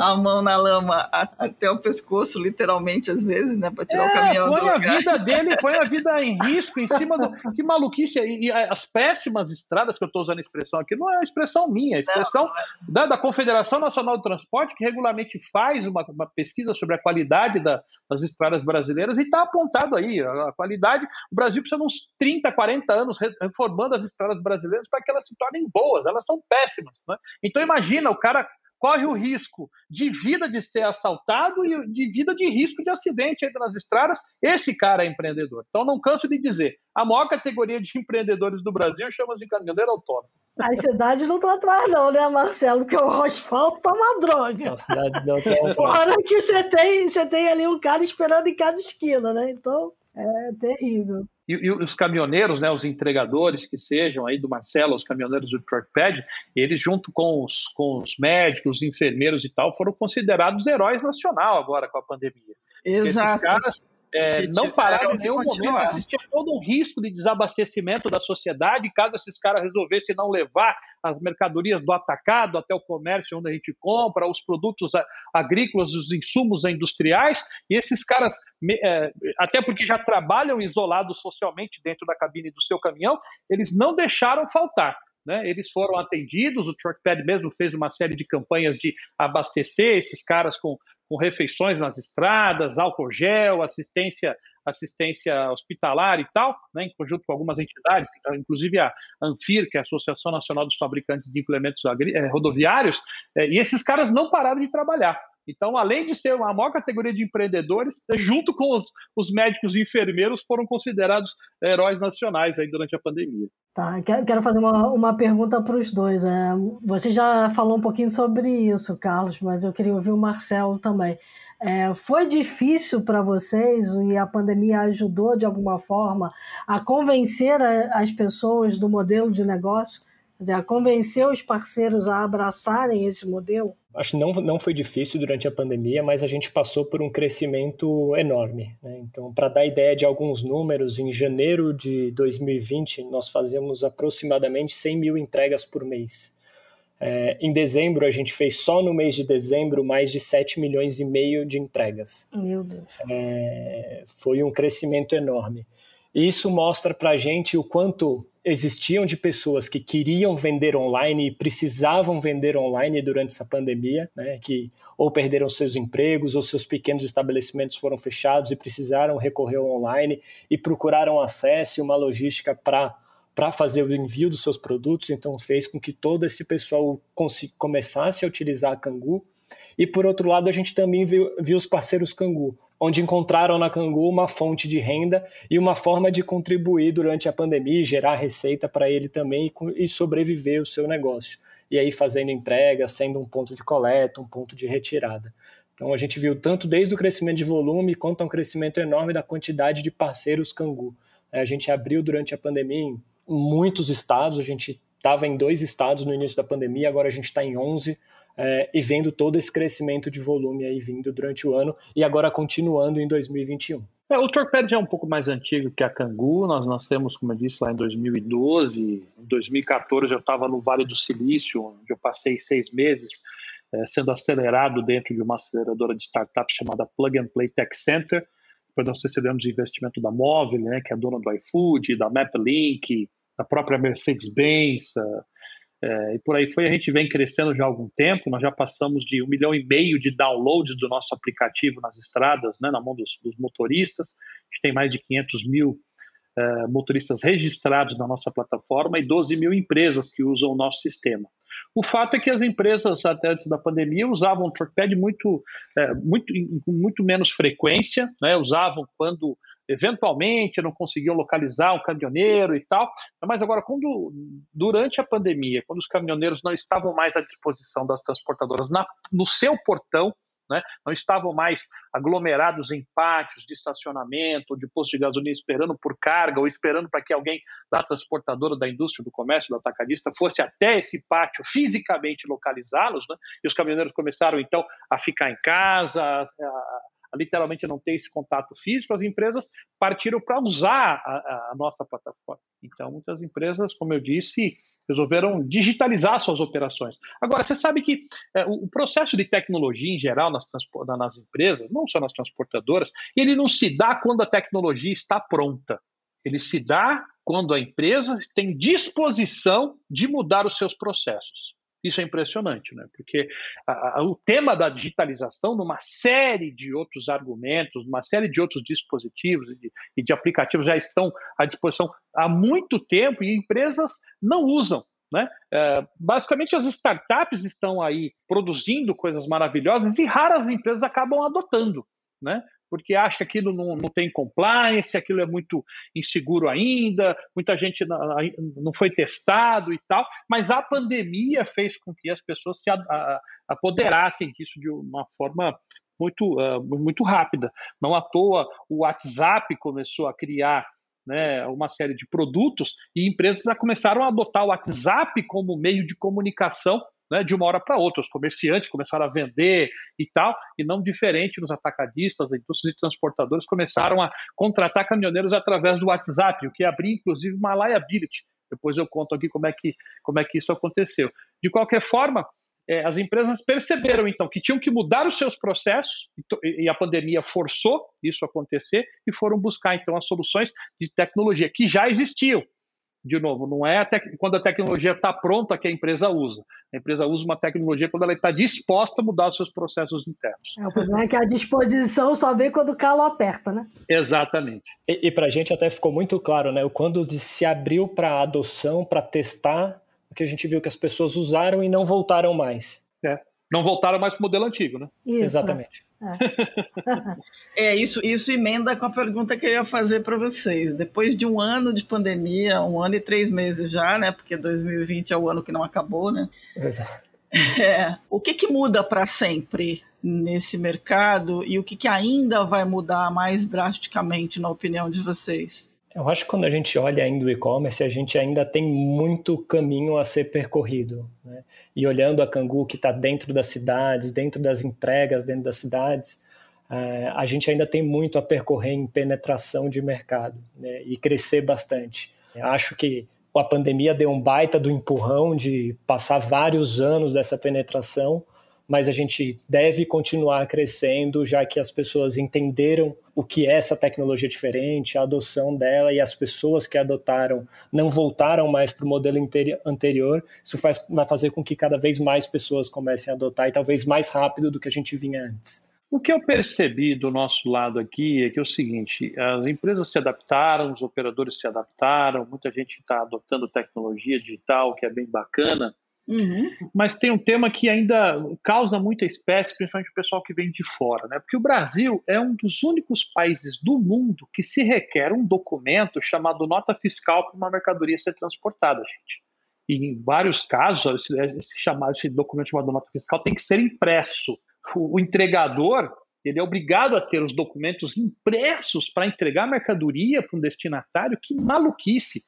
a mão na lama até o pescoço, literalmente, às vezes, né? Para tirar é, o caminhão põe do lugar. a vida dele, põe a vida em risco, em cima do. Que maluquice. E as péssimas estradas que eu estou usando a expressão aqui, não é a expressão minha, é a expressão não, é. da, da, Confederação Nacional do Transporte, que regularmente faz uma, uma pesquisa sobre a qualidade da, das estradas brasileiras, e está apontado aí. A, a qualidade. O Brasil precisa de uns 30, 40 anos reformando as estradas brasileiras para que elas se tornem boas. Elas são péssimas. Né? Então imagina, o cara corre o risco de vida de ser assaltado e de vida de risco de acidente aí nas estradas. Esse cara é empreendedor. Então não canso de dizer, a maior categoria de empreendedores do Brasil chama de caminhoneiro autônomo. A cidade não tá atrás não, né, Marcelo? Porque o asfalto tá uma droga. A cidade não tá Fora que você tem, você tem ali um cara esperando em cada esquina, né? Então... É terrível. E, e, os caminhoneiros, né, os entregadores que sejam aí do Marcelo, os caminhoneiros do Truckpad, eles junto com os, com os médicos, os enfermeiros e tal, foram considerados heróis nacional agora com a pandemia. Exato. Esses caras é, não pararam em nenhum momento. Existia todo um risco de desabastecimento da sociedade caso esses caras resolvessem não levar as mercadorias do atacado até o comércio onde a gente compra, os produtos agrícolas, os insumos industriais. E esses caras, é, até porque já trabalham isolados socialmente dentro da cabine do seu caminhão, eles não deixaram faltar. Né, eles foram atendidos, o Truckpad mesmo fez uma série de campanhas de abastecer esses caras com, com refeições nas estradas, álcool gel, assistência assistência hospitalar e tal, né, em conjunto com algumas entidades, inclusive a Anfir, que é a Associação Nacional dos Fabricantes de Implementos eh, Rodoviários, eh, e esses caras não pararam de trabalhar. Então, além de ser a maior categoria de empreendedores, junto com os, os médicos e enfermeiros, foram considerados heróis nacionais aí durante a pandemia. Tá, quero fazer uma, uma pergunta para os dois. É, você já falou um pouquinho sobre isso, Carlos, mas eu queria ouvir o Marcelo também. É, foi difícil para vocês e a pandemia ajudou de alguma forma a convencer a, as pessoas do modelo de negócio, a convencer os parceiros a abraçarem esse modelo? Acho que não, não foi difícil durante a pandemia, mas a gente passou por um crescimento enorme. Né? Então, para dar ideia de alguns números, em janeiro de 2020 nós fazíamos aproximadamente 100 mil entregas por mês. É, em dezembro, a gente fez só no mês de dezembro mais de 7 milhões e meio de entregas. Meu Deus. É, foi um crescimento enorme. E isso mostra para a gente o quanto existiam de pessoas que queriam vender online e precisavam vender online durante essa pandemia, né, que ou perderam seus empregos ou seus pequenos estabelecimentos foram fechados e precisaram recorrer ao online e procuraram acesso e uma logística para para fazer o envio dos seus produtos, então fez com que todo esse pessoal começasse a utilizar a Cangu. E por outro lado, a gente também viu, viu os parceiros Cangu, onde encontraram na Cangu uma fonte de renda e uma forma de contribuir durante a pandemia e gerar receita para ele também e sobreviver o seu negócio. E aí fazendo entrega, sendo um ponto de coleta, um ponto de retirada. Então a gente viu tanto desde o crescimento de volume quanto um crescimento enorme da quantidade de parceiros Cangu. A gente abriu durante a pandemia em muitos estados, a gente estava em dois estados no início da pandemia, agora a gente está em 11, é, e vendo todo esse crescimento de volume aí vindo durante o ano e agora continuando em 2021. É, o Torped é um pouco mais antigo que a Cangu, nós nascemos, como eu disse, lá em 2012, em 2014 eu estava no Vale do Silício, onde eu passei seis meses é, sendo acelerado dentro de uma aceleradora de startups chamada Plug and Play Tech Center, depois nós recebemos investimento da Móvel, né, que é dona do iFood, da MapLink, da própria Mercedes-Benz, é, e por aí foi. A gente vem crescendo já há algum tempo, nós já passamos de um milhão e meio de downloads do nosso aplicativo nas estradas, né, na mão dos, dos motoristas. A gente tem mais de 500 mil é, motoristas registrados na nossa plataforma e 12 mil empresas que usam o nosso sistema. O fato é que as empresas, até antes da pandemia, usavam o Trackpad muito, é, muito, com muito menos frequência, né, usavam quando eventualmente não conseguiam localizar um caminhoneiro e tal. Mas agora, quando durante a pandemia, quando os caminhoneiros não estavam mais à disposição das transportadoras na, no seu portão, né, não estavam mais aglomerados em pátios de estacionamento ou de posto de gasolina esperando por carga ou esperando para que alguém da transportadora, da indústria, do comércio, do atacadista fosse até esse pátio fisicamente localizá-los, né, e os caminhoneiros começaram então a ficar em casa, a, literalmente não ter esse contato físico, as empresas partiram para usar a, a, nossa plataforma. Então, muitas empresas, como eu disse, resolveram digitalizar suas operações. Agora, você sabe que é, o processo de tecnologia em geral nas, nas empresas, não só nas transportadoras, ele não se dá quando a tecnologia está pronta. Ele se dá quando a empresa tem disposição de mudar os seus processos. Isso é impressionante, né? porque a, a, o tema da digitalização, numa série de outros argumentos, numa série de outros dispositivos e de, e de aplicativos já estão à disposição há muito tempo e empresas não usam. Né? É, basicamente, as startups estão aí produzindo coisas maravilhosas e raras empresas acabam adotando. Né? Porque acha que aquilo não, não tem compliance, aquilo é muito inseguro ainda, muita gente não, não foi testado e tal, mas a pandemia fez com que as pessoas se apoderassem disso de uma forma muito, uh, muito rápida. Não à toa o WhatsApp começou a criar né, uma série de produtos e empresas já começaram a adotar o WhatsApp como meio de comunicação né, de uma hora para outra. Os comerciantes começaram a vender e tal, e não diferente nos atacadistas, as indústrias de transportadores começaram a contratar caminhoneiros através do WhatsApp, o que abriu inclusive uma liability. Depois eu conto aqui como é que, como é que isso aconteceu. De qualquer forma, é, as empresas perceberam então que tinham que mudar os seus processos e a pandemia forçou isso a acontecer e foram buscar então as soluções de tecnologia que já existiam de novo, não é a quando a tecnologia está pronta que a empresa usa. A empresa usa uma tecnologia quando ela está disposta a mudar os seus processos internos. É, o problema é que a disposição só vem quando o calo aperta, né? Exatamente. E, e para a gente até ficou muito claro, né? Quando se abriu para adoção, para testar, que a gente viu que as pessoas usaram e não voltaram mais. É. Não voltaram mais para o modelo antigo, né? Isso, Exatamente. É. é, isso, isso emenda com a pergunta que eu ia fazer para vocês. Depois de um ano de pandemia, um ano e três meses já, né? Porque 2020 é o ano que não acabou, né? Exato. É, o que, que muda para sempre nesse mercado e o que, que ainda vai mudar mais drasticamente, na opinião de vocês? Eu acho que quando a gente olha ainda o e-commerce, a gente ainda tem muito caminho a ser percorrido. Né? E olhando a Cangu, que está dentro das cidades, dentro das entregas, dentro das cidades, uh, a gente ainda tem muito a percorrer em penetração de mercado né? e crescer bastante. Acho que a pandemia deu um baita do empurrão de passar vários anos dessa penetração, mas a gente deve continuar crescendo, já que as pessoas entenderam o que é essa tecnologia diferente, a adoção dela e as pessoas que adotaram não voltaram mais para o modelo anterior. Isso faz, vai fazer com que cada vez mais pessoas comecem a adotar e talvez mais rápido do que a gente vinha antes. O que eu percebi do nosso lado aqui é que é o seguinte: as empresas se adaptaram, os operadores se adaptaram, muita gente está adotando tecnologia digital, que é bem bacana. Uhum. Mas tem um tema que ainda causa muita espécie, principalmente o pessoal que vem de fora, né? Porque o Brasil é um dos únicos países do mundo que se requer um documento chamado nota fiscal para uma mercadoria ser transportada, gente. E em vários casos, esse, esse, chamado, esse documento chamado nota fiscal tem que ser impresso. O, o entregador ele é obrigado a ter os documentos impressos para entregar a mercadoria para um destinatário. Que maluquice!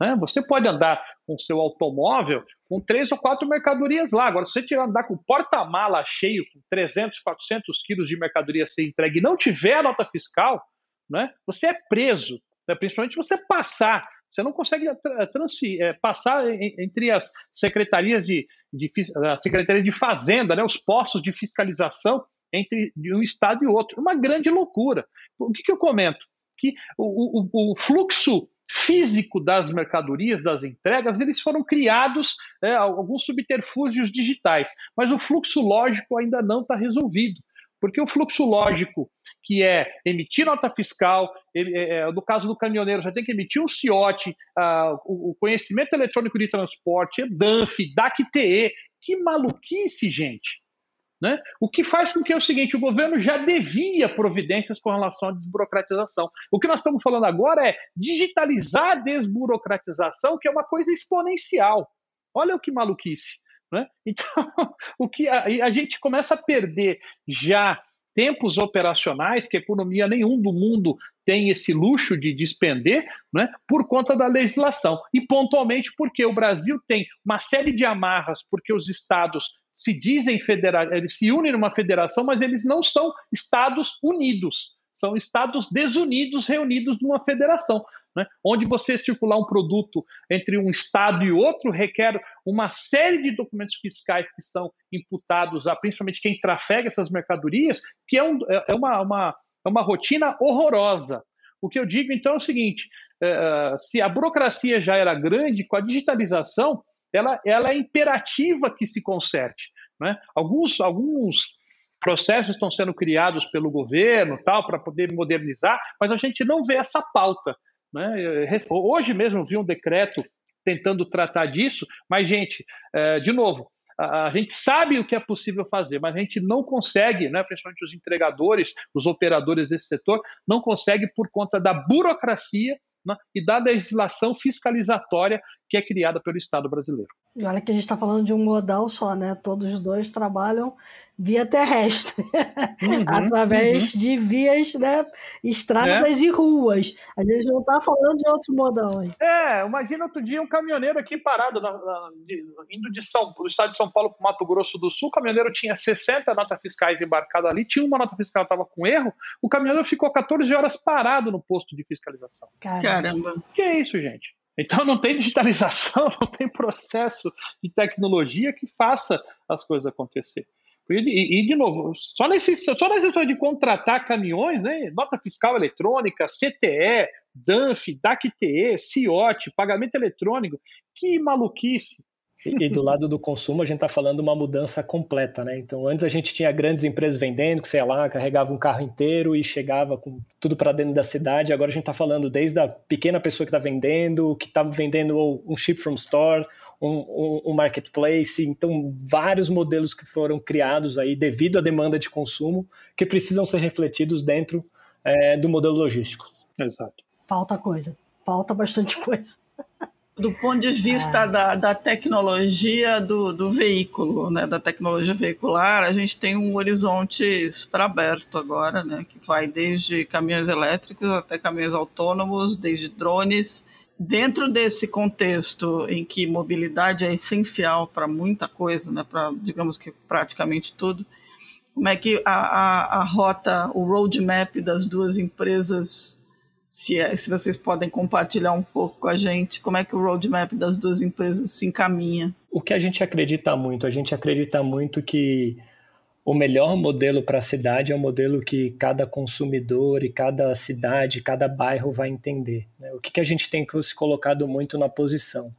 Né? Você pode andar com seu automóvel com três ou quatro mercadorias lá. Agora, se você tiver andar com porta-mala cheio, com 300, 400 quilos de mercadoria ser entregue e não tiver a nota fiscal, né, você é preso. Né? Principalmente você passar. Você não consegue é, passar entre as secretarias de, de, a Secretaria de Fazenda, né, os postos de fiscalização entre um estado e outro. Uma grande loucura. O que, que eu comento? Que o, o, o fluxo físico das mercadorias, das entregas, eles foram criados é, alguns subterfúgios digitais, mas o fluxo lógico ainda não está resolvido. Porque o fluxo lógico, que é emitir nota fiscal, é, é, no caso do caminhoneiro, já tem que emitir um CIOT, uh, o, conhecimento eletrônico de transporte, DANF, DAC-TE, que maluquice, gente! Né? O que faz com que é o seguinte: o governo já devia providências com relação à desburocratização. O que nós estamos falando agora é digitalizar a desburocratização, que é uma coisa exponencial. Olha o que maluquice. Né? Então, o que a, a gente começa a perder já tempos operacionais que economia nenhum do mundo tem esse luxo de despender, né, por conta da legislação. E pontualmente porque o Brasil tem uma série de amarras, porque os estados se dizem federados, eles se unem numa federação, mas eles não são Estados unidos, são Estados desunidos reunidos numa federação. Né? Onde você circular um produto entre um Estado e outro requer uma série de documentos fiscais que são imputados a principalmente quem trafega essas mercadorias, que é, um, é, é uma, uma, é uma rotina horrorosa. O que eu digo então é o seguinte: é, se a burocracia já era grande, com a digitalização, ela, ela é imperativa que se conserte. Né? Alguns, alguns processos estão sendo criados pelo governo tal para poder modernizar, mas a gente não vê essa pauta. Né? Hoje mesmo vi um decreto tentando tratar disso, mas, gente, é, de novo, a, a, gente sabe o que é possível fazer, mas a gente não consegue, né, principalmente os entregadores, os operadores desse setor, não consegue por conta da burocracia né, e da legislação fiscalizatória que é criada pelo Estado brasileiro. E olha que a gente está falando de um modal só, né? Todos os dois trabalham via terrestre, uhum, através uhum. de vias, né, estradas é. e ruas. A gente não está falando de outro modal aí. É, imagina outro dia um caminhoneiro aqui parado, na, na, de, indo de São, do estado de São Paulo para Mato Grosso do Sul, o caminhoneiro tinha 60 notas fiscais embarcadas ali, tinha uma nota fiscal que estava com erro, o caminhoneiro ficou 14 horas parado no posto de fiscalização. Caramba. Que é isso, gente? Então não tem digitalização, não tem processo de tecnologia que faça as coisas acontecer. E, e, de novo, só nesse, só nessa história de contratar caminhões, né, nota fiscal eletrônica, CTE, DANF, DAC-TE, CIOT, pagamento eletrônico. Que maluquice! E, do lado do consumo, a gente está falando uma mudança completa, né? Então, antes a gente tinha grandes empresas vendendo, que sei lá, carregava um carro inteiro e chegava com tudo para dentro da cidade. Agora a gente está falando desde a pequena pessoa que está vendendo, que está vendendo um ship from store, um, um, um, marketplace. Então, vários modelos que foram criados aí devido à demanda de consumo que precisam ser refletidos dentro é, do modelo logístico. Exato. Falta coisa, falta bastante coisa do ponto de vista ah. da, da tecnologia do, do veículo, né, da tecnologia veicular, a gente tem um horizonte super aberto agora, né, que vai desde caminhões elétricos até caminhões autônomos, desde drones. Dentro desse contexto em que mobilidade é essencial para muita coisa, né, para digamos que praticamente tudo, como é que a, a, a rota, o roadmap das duas empresas se, é, se vocês podem compartilhar um pouco com a gente como é que o roadmap das duas empresas se encaminha. O que a gente acredita muito, a gente acredita muito que o melhor modelo para a cidade é o modelo que cada consumidor e cada cidade, cada bairro vai entender. Né? O que, que a gente tem se colocado muito na posição?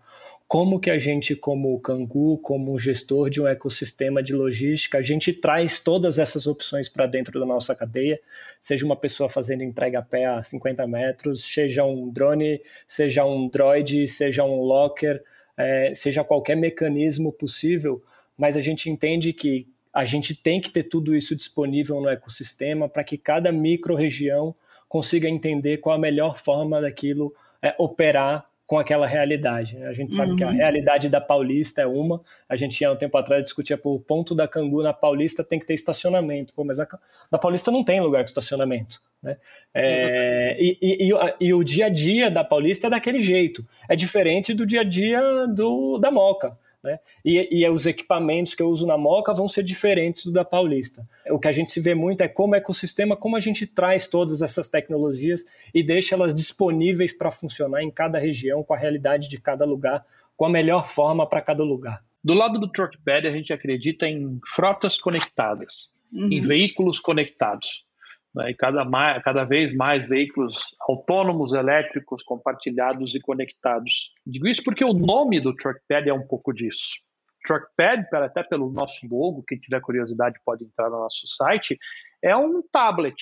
Como que a gente, como Cangu, como gestor de um ecossistema de logística, a gente traz todas essas opções para dentro da nossa cadeia, seja uma pessoa fazendo entrega a pé a 50 metros, seja um drone, seja um droid, seja um locker, é, seja qualquer mecanismo possível, mas a gente entende que a gente tem que ter tudo isso disponível no ecossistema para que cada micro-região consiga entender qual a melhor forma daquilo é, operar com aquela realidade. Né? A gente sabe uhum. que a uhum. realidade da Paulista é uma. A gente tinha um tempo atrás discutia por ponto da Cangu na Paulista tem que ter estacionamento. Pô, mas a, na Paulista não tem lugar de estacionamento. Né? É, e, e, e, e, o dia a dia da Paulista é daquele jeito. É diferente do dia a dia do, da Moca. Né? E, e, os equipamentos que eu uso na Moca vão ser diferentes do da Paulista. O que a gente se vê muito é como ecossistema, como a gente traz todas essas tecnologias e deixa elas disponíveis para funcionar em cada região, com a realidade de cada lugar, com a melhor forma para cada lugar. Do lado do Truckpad, a gente acredita em frotas conectadas, uhum. em veículos conectados né, e cada, mais, cada vez mais veículos autônomos, elétricos, compartilhados e conectados. Digo isso porque o nome do Truckpad é um pouco disso. Truckpad, até pelo nosso logo, quem tiver curiosidade pode entrar no nosso site, é um tablet,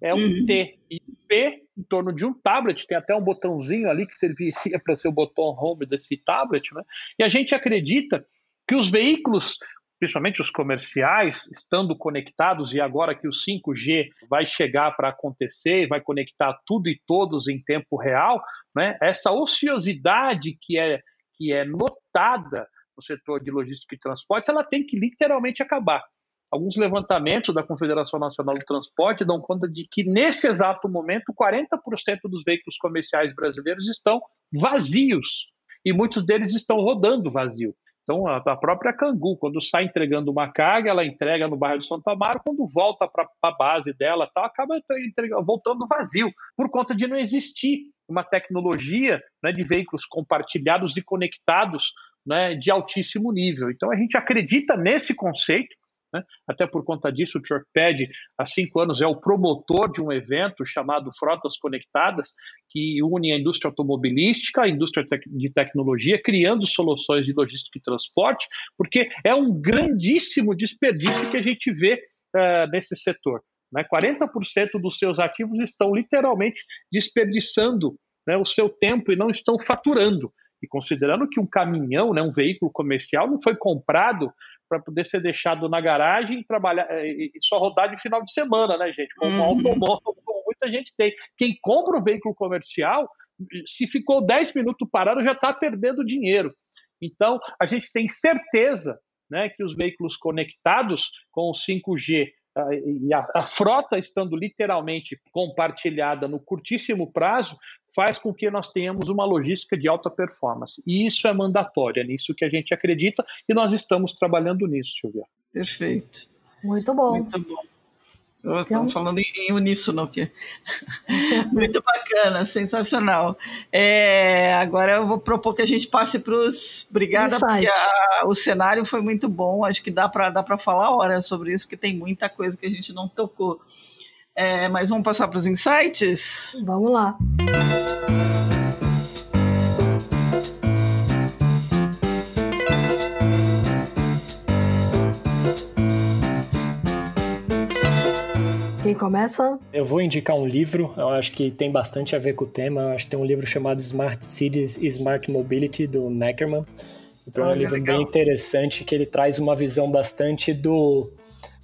é um uhum. T. E P, em torno de um tablet, tem até um botãozinho ali que serviria para ser o botão home desse tablet. Né? E a gente acredita que os veículos principalmente os comerciais, estando conectados, e agora que o 5G vai chegar para acontecer, vai conectar tudo e todos em tempo real, né? essa ociosidade que é, que é notada no setor de logística e transportes, ela tem que literalmente acabar. Alguns levantamentos da Confederação Nacional do Transporte dão conta de que, nesse exato momento, 40% dos veículos comerciais brasileiros estão vazios e muitos deles estão rodando vazio. Então, a, própria Cangu, quando sai entregando uma carga, ela entrega no bairro de Santa Amaro, quando volta para a base dela, tal, acaba entregando, voltando vazio, por conta de não existir uma tecnologia né, de veículos compartilhados e conectados né, de altíssimo nível. Então, a gente acredita nesse conceito, né? Até por conta disso, o Truckpad, há cinco anos, é o promotor de um evento chamado Frotas Conectadas, que une a indústria automobilística, a indústria de tecnologia, criando soluções de logística e transporte, porque é um grandíssimo desperdício que a gente vê uh, nesse setor. Né? 40% dos seus ativos estão literalmente desperdiçando né, o seu tempo e não estão faturando. E considerando que um caminhão, né, um veículo comercial, não foi comprado para poder ser deixado na garagem e trabalhar eh, e só rodar de final de semana, né, gente? Como uhum. automóvel, como muita gente tem. Quem compra um veículo comercial, se ficou 10 minutos parado, já está perdendo dinheiro. Então, a gente tem certeza né, que os veículos conectados com o 5G e a, a, frota estando literalmente compartilhada no curtíssimo prazo, faz com que nós tenhamos uma logística de alta performance. E isso é mandatório, é nisso que a gente acredita e nós estamos trabalhando nisso, Silvia. Perfeito. Muito bom. Muito bom. Estamos então... falando em, uníssono aqui. Muito bacana, sensacional. É, agora eu vou propor que a gente passe para os. Obrigada, porque a, o cenário foi muito bom. Acho que dá para dá falar hora sobre isso, porque tem muita coisa que a gente não tocou. É, mas vamos passar para os insights? Vamos lá. Quem começa? Eu vou indicar um livro, eu acho que tem bastante a ver com o tema. Eu acho que tem um livro chamado Smart Cities e Smart Mobility, do Neckerman. Então, é um livro legal. bem interessante que ele traz uma visão bastante do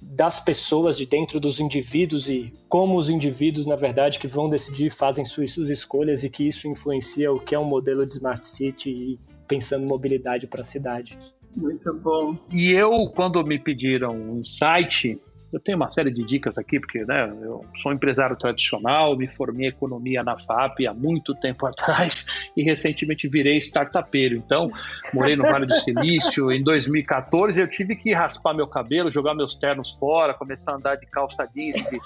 das pessoas de dentro dos indivíduos e como os indivíduos, na verdade, que vão decidir fazem suas, suas escolhas e que isso influencia o que é um modelo de Smart City e pensando mobilidade para a cidade. Muito bom. E eu, quando me pediram um insight, eu tenho uma série de dicas aqui, porque né, eu sou um empresário tradicional, me formei em economia na FAP há muito tempo atrás e recentemente virei startupeiro. Então, morei no Vale do Silício. Em 2014, eu tive que raspar meu cabelo, jogar meus ternos fora, começar a andar de calça jeans, de,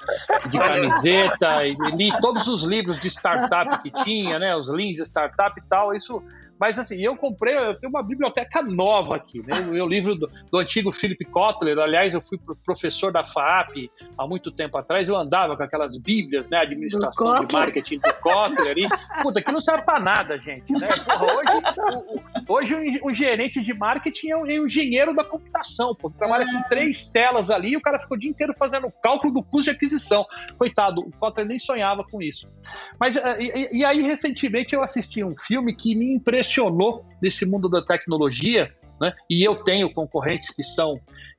de camiseta, e li todos os livros de startup que tinha, né, os de startup e tal. Isso mas assim, eu comprei, eu tenho uma biblioteca nova aqui, né? O meu livro do, do antigo Philip Kotler, aliás, eu fui professor da FAP há muito tempo atrás, eu andava com aquelas bíblias, né? Administração de marketing do Kotler ali. Puta, que não serve pra nada, gente, né? Porra, hoje, o, hoje gerente de marketing é um, é um engenheiro da computação, pô. Trabalha com três telas ali e o cara ficou o dia inteiro fazendo cálculo do custo de aquisição. Coitado, o Kotler nem sonhava com isso. Mas, eh, e, e aí, recentemente, eu assisti um filme que me impressionou impressionou nesse mundo da tecnologia, né? E eu tenho concorrentes que são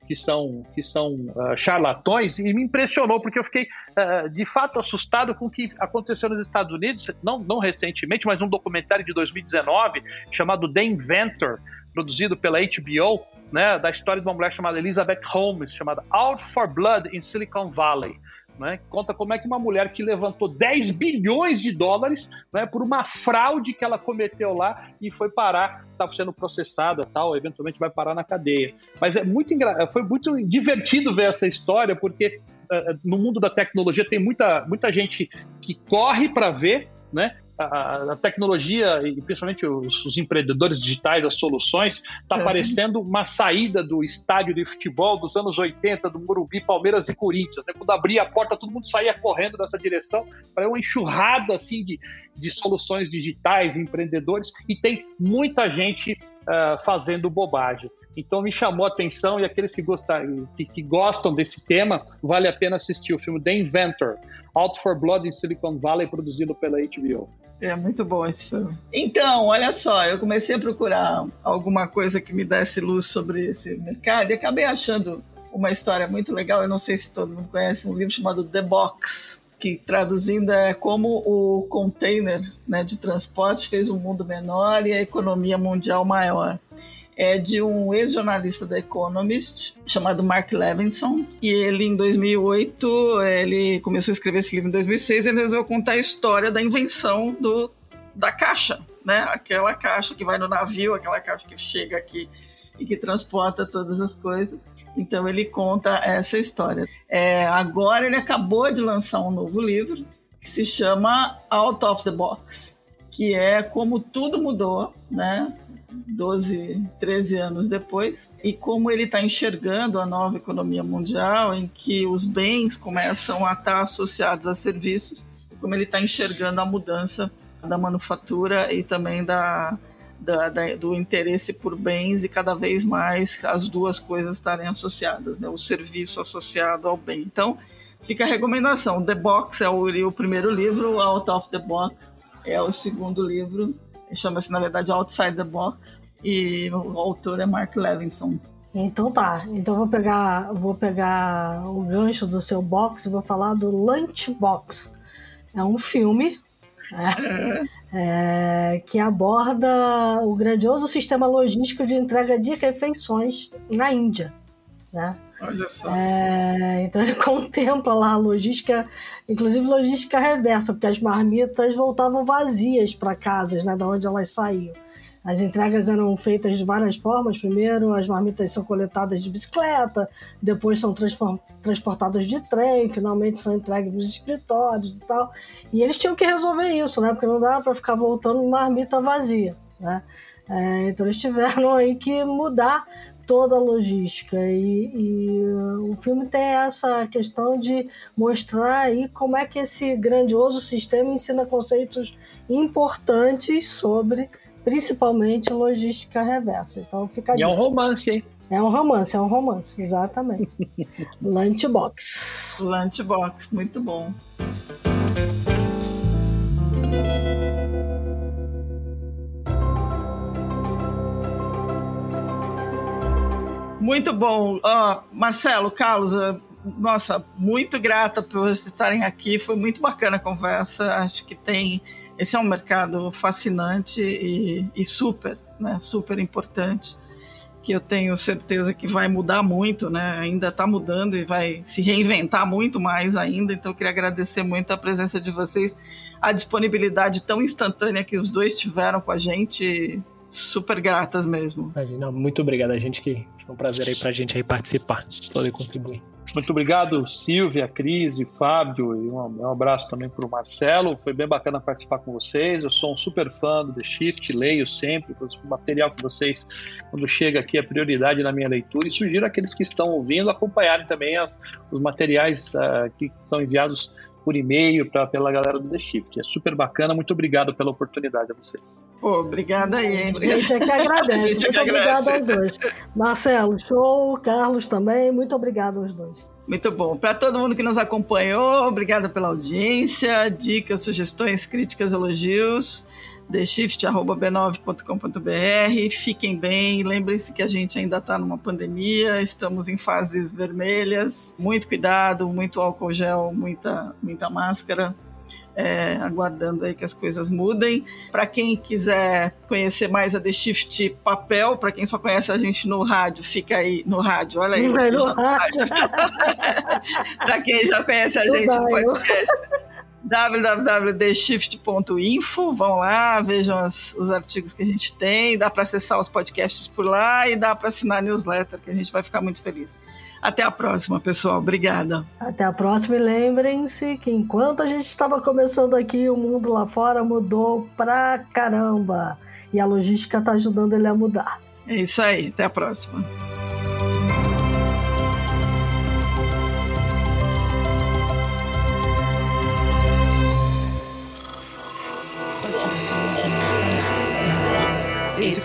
que são que são uh, charlatões e me impressionou porque eu fiquei uh, de fato assustado com o que aconteceu nos Estados Unidos, não não recentemente, mas um documentário de 2019 chamado The Inventor, produzido pela HBO, né, da história de uma mulher chamada Elizabeth Holmes, chamada Out for Blood in Silicon Valley né? Conta como é que uma mulher que levantou 10 bilhões de dólares né, por uma fraude que ela cometeu lá e foi parar, está sendo processada, tal, eventualmente vai parar na cadeia. Mas é muito engra... foi muito divertido ver essa história, porque uh, no mundo da tecnologia tem muita, muita gente que corre para ver, né? a, a, tecnologia e principalmente os, os, empreendedores digitais, as soluções, está é. parecendo uma saída do estádio de futebol dos anos 80, do Morumbi, Palmeiras e Corinthians. Né? Quando abria a porta, todo mundo saía correndo nessa direção para uma enxurrada assim de, de soluções digitais, empreendedores, e tem muita gente uh, fazendo bobagem. Então me chamou a atenção e aqueles que, gostam, que, que, gostam desse tema, vale a pena assistir o filme The Inventor, Out for Blood in Silicon Valley, produzido pela HBO. É muito bom esse filme. Então, olha só, eu comecei a procurar alguma coisa que me desse luz sobre esse mercado e acabei achando uma história muito legal. Eu não sei se todo mundo conhece um livro chamado The Box, que traduzindo é como o container né, de transporte fez um mundo menor e a economia mundial maior é de um ex-jornalista da Economist chamado Mark Levinson e ele em 2008 ele começou a escrever esse livro em 2006 ele resolveu contar a história da invenção do da caixa, né? Aquela caixa que vai no navio, aquela caixa que chega aqui e que transporta todas as coisas. Então ele conta essa história. É, agora ele acabou de lançar um novo livro que se chama Out of the Box, que é como tudo mudou, né? 12, 13 anos depois, e como ele está enxergando a nova economia mundial, em que os bens começam a estar associados a serviços, como ele está enxergando a mudança da manufatura e também da, da, da, do interesse por bens e cada vez mais as duas coisas estarem associadas, né? o serviço associado ao bem. Então, fica a recomendação. The Box é o, o primeiro livro, Out of the Box é o segundo livro chama-se na verdade Outside the Box e o autor é Mark Levinson. Então tá, então vou pegar, vou pegar o gancho do seu box e vou falar do Lunchbox. É um filme né, é, que aborda o grandioso sistema logístico de entrega de refeições na Índia. Né? Olha só. É, então ele contempla lá a logística, inclusive logística reversa, porque as marmitas voltavam vazias para casas, né, da onde elas saíam. As entregas eram feitas de várias formas. Primeiro, as marmitas são coletadas de bicicleta, depois são transportadas de trem, finalmente são entregues nos escritórios e tal. E eles tinham que resolver isso, né? Porque não dava para ficar voltando marmita vazia, né? É, então eles tiveram aí que mudar toda a logística. E, e, o filme tem essa questão de mostrar aí como é que esse grandioso sistema ensina conceitos importantes sobre, principalmente, logística reversa. Então fica. E é um romance, hein? É um romance, é um romance, exatamente. Lunchbox. Lunchbox, muito bom. Muito bom. Marcelo, Carlos, eh, nossa, muito grata por vocês estarem aqui. Foi muito bacana a conversa. Acho que tem. Esse é um mercado fascinante e, e super, né? Super importante. Que eu tenho certeza que vai mudar muito, né? Ainda está mudando e vai se reinventar muito mais ainda. Então, eu queria agradecer muito a presença de vocês, a disponibilidade tão instantânea que os dois tiveram com a gente super gratas mesmo. Imagina, muito obrigado a gente que foi um prazer aí pra gente aí participar, poder contribuir. Muito obrigado, Silvia, Cris e Fábio, e um, um abraço também para o Marcelo. Foi bem bacana participar com vocês. Eu sou um super fã do The Shift, leio sempre o material que vocês, quando chega aqui, é prioridade na minha leitura. E sugiro aqueles que estão ouvindo acompanharem também as, os materiais uh, que são enviados por e-mail pra, pela galera do The Shift. É super bacana. Muito obrigado pela oportunidade a vocês. Pô, obrigada aí, hein? A gente é que agradece. muito que obrigado aos dois. Marcelo, show. Carlos também. Muito obrigado aos dois. Muito bom. Para todo mundo que nos acompanhou, obrigada pela audiência, dicas, sugestões, críticas, elogios theshift.b9.com.br. Fiquem bem, lembrem-se que a gente ainda está numa pandemia, estamos em fases vermelhas. Muito cuidado, muito álcool gel, muita, muita máscara. É, aguardando aí que as coisas mudem. Para quem quiser conhecer mais a The Shift Papel, para quem só conhece a gente no rádio, fica aí no rádio, olha aí. no rádio. para quem já conhece a gente no podcast www.theshift.info. Vão lá, vejam as, os artigos que a gente tem. Dá para acessar os podcasts por lá e dá para assinar a newsletter, que a gente vai ficar muito feliz. Até a próxima, pessoal. Obrigada. Até a próxima e lembrem-se que enquanto a gente estava começando aqui, o mundo lá fora mudou pra caramba. E a logística está ajudando ele a mudar. É isso aí. Até a próxima.